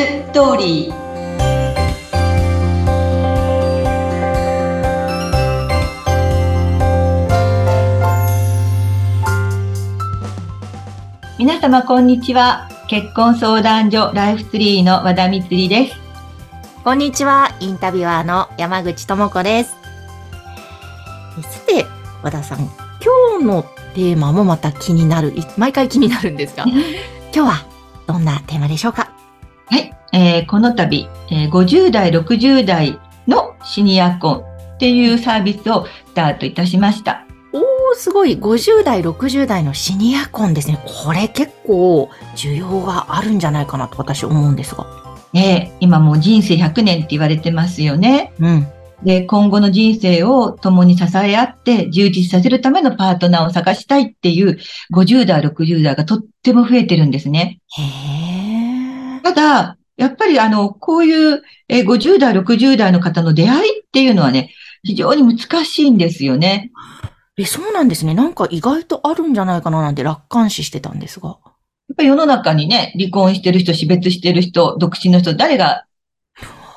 ストーリー皆様こんにちは結婚相談所ライフツリーの和田光ですこんにちはインタビュアーの山口智子ですさて和田さん今日のテーマもまた気になる毎回気になるんですが今日はどんなテーマでしょうかはい、えー、この度、えー、50代60代のシニア婚っていうサービスをスタートいたしましたおー、すごい。50代、60代のシニア婚ですね。これ結構需要があるんじゃないかなと私思うんですが。ね今もう人生100年って言われてますよね。うん。で、今後の人生を共に支え合って充実させるためのパートナーを探したいっていう50代、60代がとっても増えてるんですね。へただ、やっぱりあの、こういう50代、60代の方の出会いっていうのはね、非常に難しいんですよね。え、そうなんですね。なんか意外とあるんじゃないかななんて楽観視してたんですが。やっぱり世の中にね、離婚してる人、死別してる人、独身の人、誰が、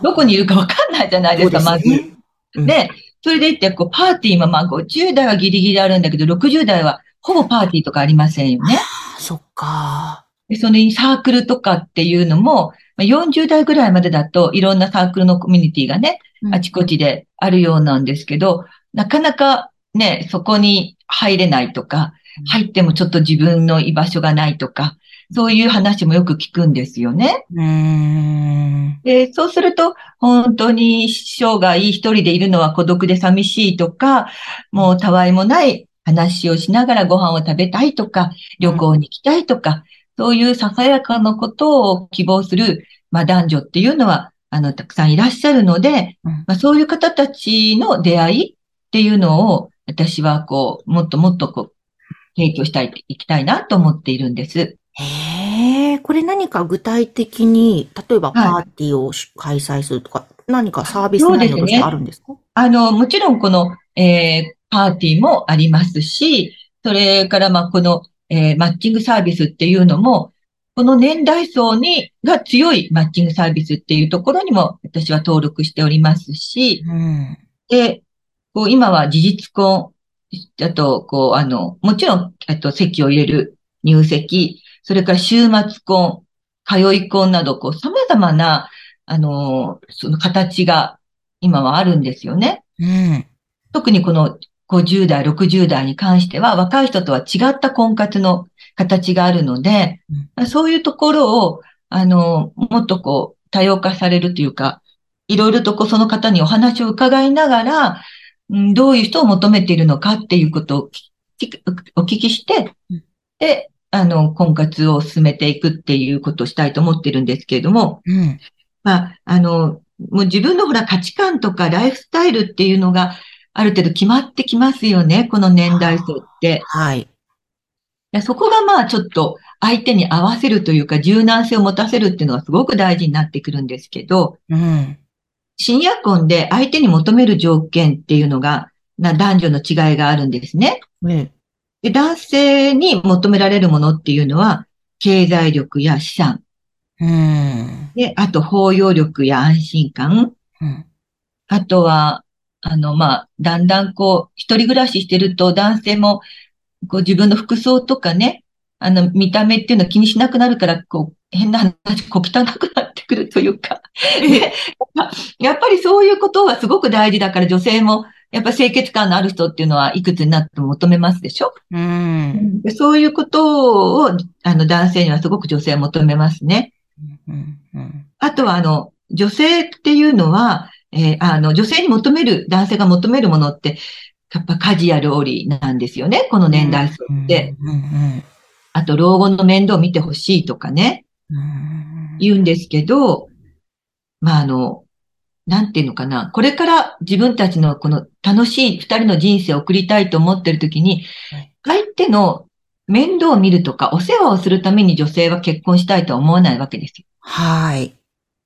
どこにいるかわかんないじゃないですか、すね、まず。うん、で、それで言って、こう、パーティーもまあ50代はギリギリあるんだけど、60代はほぼパーティーとかありませんよね。そっか。で、そのサークルとかっていうのも、40代ぐらいまでだといろんなサークルのコミュニティがね、あちこちであるようなんですけど、なかなかね、そこに入れないとか、入ってもちょっと自分の居場所がないとか、そういう話もよく聞くんですよね。でそうすると、本当に生涯一人でいるのは孤独で寂しいとか、もうたわいもない話をしながらご飯を食べたいとか、旅行に行きたいとか、そういうささやかなことを希望する、まあ、男女っていうのは、あの、たくさんいらっしゃるので、まあ、そういう方たちの出会いっていうのを、私はこう、もっともっとこう、提供したい、いきたいなと思っているんです。へえ、これ何か具体的に、例えばパーティーを開催するとか、はい、何かサービス内容としてあるんですか、ね、あの、もちろんこの、えー、パーティーもありますし、それからまあこの、えー、マッチングサービスっていうのも、この年代層に、が強いマッチングサービスっていうところにも私は登録しておりますし、うん、で、こう、今は事実婚、あと、こう、あの、もちろん、えっと、席を入れる入籍、それから週末婚、通い婚など、こう、様々な、あの、その形が今はあるんですよね。うん。特にこの50代、60代に関しては、若い人とは違った婚活の形があるので、うん、そういうところを、あの、もっとこう、多様化されるというか、いろいろとこう、その方にお話を伺いながら、どういう人を求めているのかっていうことをお聞きして、で、あの、婚活を進めていくっていうことをしたいと思ってるんですけれども、うん、まあ、あの、もう自分のほら価値観とかライフスタイルっていうのがある程度決まってきますよね、この年代層って。はい。そこがまあちょっと相手に合わせるというか柔軟性を持たせるっていうのがすごく大事になってくるんですけど、うん、シニア婚で相手に求める条件っていうのが、な男女の違いがあるんですね。で男性に求められるものっていうのは、経済力や資産。うん、で、あと包容力や安心感。うん、あとは、あの、まあ、だんだんこう、一人暮らししてると男性も、こう自分の服装とかね、あの、見た目っていうのを気にしなくなるから、こう、変な話、小汚くなってくるというか。やっぱりそういうことはすごく大事だから女性も、やっぱ清潔感のある人っていうのはいくつになっても求めますでしょ？うん。そういうことを、あの、男性にはすごく女性は求めますね。うんうん、あとは、あの、女性っていうのは、えー、あの、女性に求める、男性が求めるものって、やっぱカジュアルオリなんですよね、この年代層って。あと、老後の面倒を見てほしいとかね。言うんですけど、まあ、あの、なんていうのかな。これから自分たちのこの楽しい二人の人生を送りたいと思ってるときに、相手の面倒を見るとか、お世話をするために女性は結婚したいとは思わないわけですよ。はい。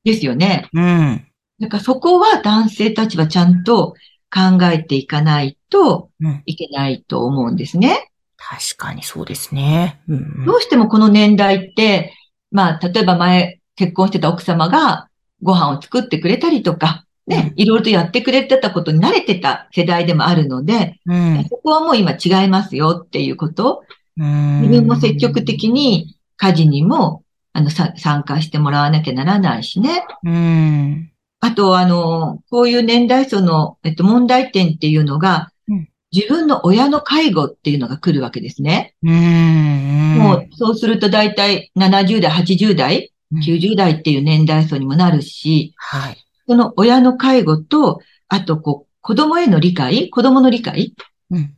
ですよね。うん。だからそこは男性たちはちゃんと考えていかないといけないと思うんですね。うん、確かにそうですね、うん、どうしてもこの年代って、まあ、例えば前、結婚してた奥様がご飯を作ってくれたりとか、ね、いろいろとやってくれてたことに慣れてた世代でもあるので、うん。そこはもう今違いますよっていうこと。うん自分も積極的に家事にも、あの、さ参加してもらわなきゃならないしね。うん。あと、あの、こういう年代層の、えっと、問題点っていうのが、うん自分の親の介護っていうのが来るわけですね。うん。もう、そうすると大体70代、80代、うん90代っていう年代層にもなるし、はい。その親の介護と、あと、こう、子供への理解、子供の理解、うん。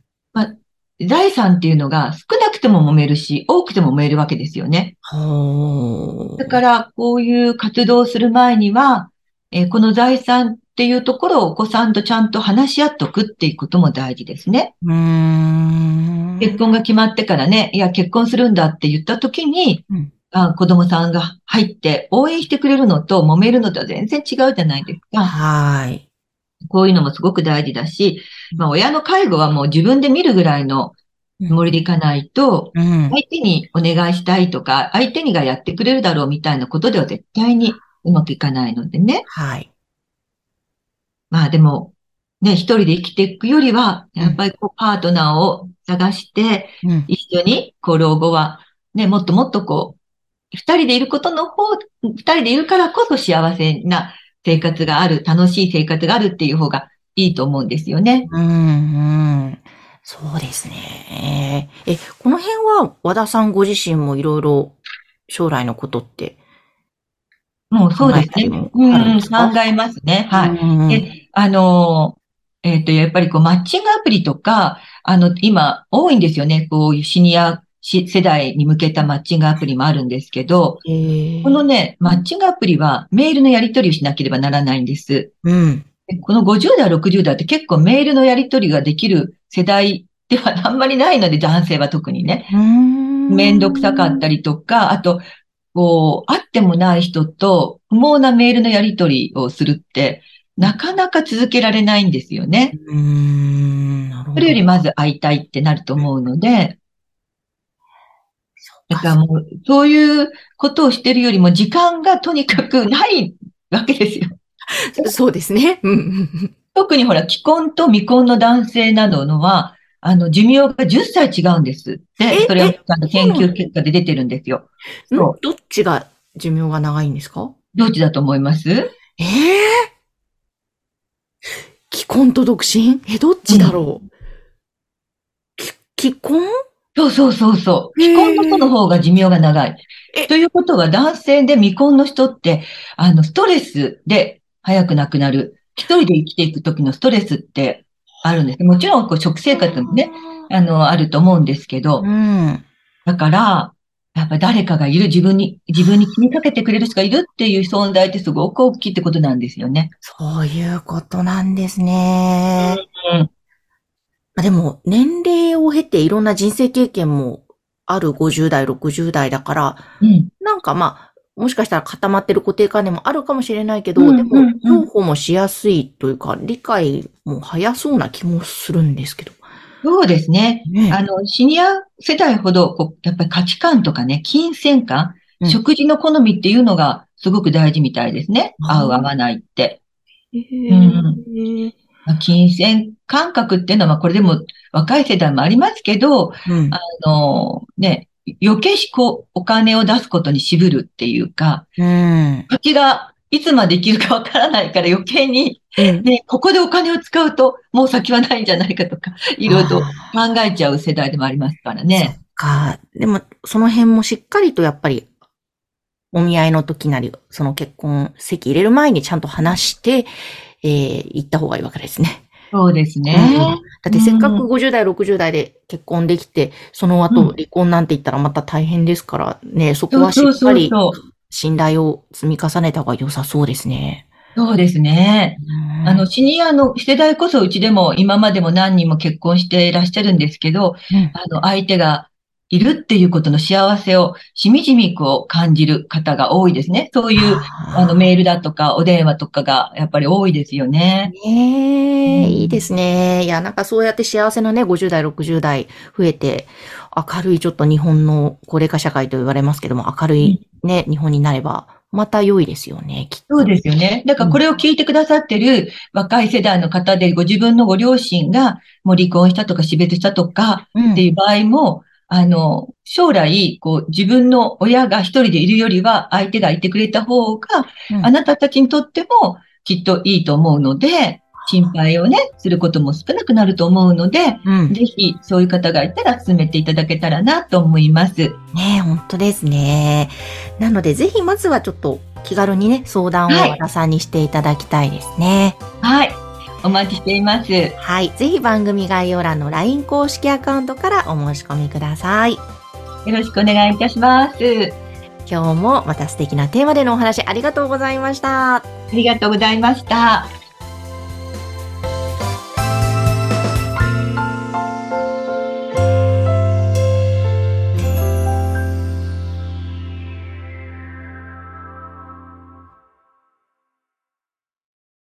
財産っていうのが少なくても揉めるし、多くても揉めるわけですよね。だから、こういう活動をする前には、えーこの財産っていうところをお子さんとちゃんと話し合っとくっていうことも大事ですね。うーん。結婚が決まってからね、いや、結婚するんだって言った時に、うんあ子供さんが入って応援してくれるのと揉めるのとは全然違うじゃないですか。はい。こういうのもすごく大事だし、まあ、親の介護はもう自分で見るぐらいのつもりでいかないと、うん。相手にお願いしたいとか、相手にがやってくれるだろうみたいなことでは絶対にうまくいかないのでね。はい。まあでも、ね、一人で生きていくよりは、うんやっぱりこうパートナーを探して、うん。一緒に、こう老後は、ね、もっともっとこう、二人でいることの方、二人でいるからこそ幸せな生活がある、楽しい生活があるっていう方がいいと思うんですよね。うん、うん。そうですね。え、この辺は和田さんご自身もいろいろ将来のことって。もうそうですね。もうん、考えますね。はい。いであの、えっと、やっぱりこう、マッチングアプリとか、あの、今、多いんですよね。こういうシニアし世代に向けたマッチングアプリもあるんですけど、えー、このね、マッチングアプリはメールのやり取りをしなければならないんです。うん。でこの50代、60代って結構メールのやり取りができる世代ではあんまりないので、男性は特にね。めんどくさかったり。りとか、あと、こう、会ってもない人と不毛なメールのやり取りをするって、なかなか続けられないんですよね。うーん。それよりまず会いたいってなると思うので、だからもう、そういうことをしてるよりも時間がとにかくないわけですよ。そうですね。特にほら、既婚と未婚の男性などのは、あの、寿命が10歳違うんです。えで、それは研究結果で出てるんですよ。どっちが寿命が長いんですか？どっちだと思います？ええ既婚と独身？え、どっちだろう、き既婚？そうそうそうそう。既婚の人の方が寿命が長い。え。ということは男性で未婚の人って、あの、ストレスで早く亡くなる。一人で生きていく時のストレスってあるんです。もちろん、こう、食生活もね、。あの、あると思うんですけどう、ん。だから、やっぱ誰かがいる、自分に、自分に気にかけてくれる人がいるっていう存在ってすごく大きいってことなんですよね。そういうことなんですね。うん。まあでも、年齢を経ていろんな人生経験もある50代、60代だから、うん。なんかまあ、もしかしたら固まってる固定観念もあるかもしれないけど、うんでも情報もしやすいというか、理解も早そうな気もするんですけど。そうですね。ねあの、シニア世代ほど、こう、やっぱり価値観とかね、金銭感、うん食事の好みっていうのがすごく大事みたいですね。合う合わないって。へうんまあ金銭感覚っていうのは、まあこれでも若い世代もありますけど、うん。あの、ね、余計しこう、お金を出すことに渋るっていうか、うん。先がいつまで生きるかわからないから余計に、うんね、ここでお金を使うともう先はないんじゃないかとか、いろいろと考えちゃう世代でもありますからね。か。でも、その辺もしっかりとやっぱり、お見合いの時なり、その結婚席入れる前にちゃんと話して、えー、行った方がいいわけですね。そうですね。だってせっかく50代、60代で結婚できて、その後うん離婚なんて言ったらまた大変ですからね、そこはしっかり。信頼を積み重ねた方が良さそうですね。そうですね。あの、シニアの世代こそうちでも今までも何人も結婚していらっしゃるんですけど、うんあの、相手がいるっていうことの幸せをしみじみこう感じる方が多いですね。そういう、あの、メールだとかお電話とかがやっぱり多いですよね。ねえ、うんいいですね。いや、なんかそうやって幸せのね、50代、60代増えて、明るいちょっと日本の高齢化社会と言われますけども、明るいね、日本になればまた良いですよね、きっと。そうですよね。だからこれを聞いてくださってる若い世代の方で、ご自分のご両親がもう離婚したとか死別したとかっていう場合も、あの、将来、こう、自分の親が一人でいるよりは、相手がいてくれた方が、うんあなたたちにとっても、きっといいと思うので、心配をね、することも少なくなると思うので、うん。ぜひ、そういう方がいたら進めていただけたらなと思います。ねえ、本当ですね。なので、ぜひまずはちょっと気軽にね、相談をはい和田さんにしていただきたいですね。はい。お待ちしています。はい。ぜひ番組概要欄の LINE 公式アカウントからお申し込みください。よろしくお願いいたします。今日もまた素敵なテーマでのお話ありがとうございました。ありがとうございました。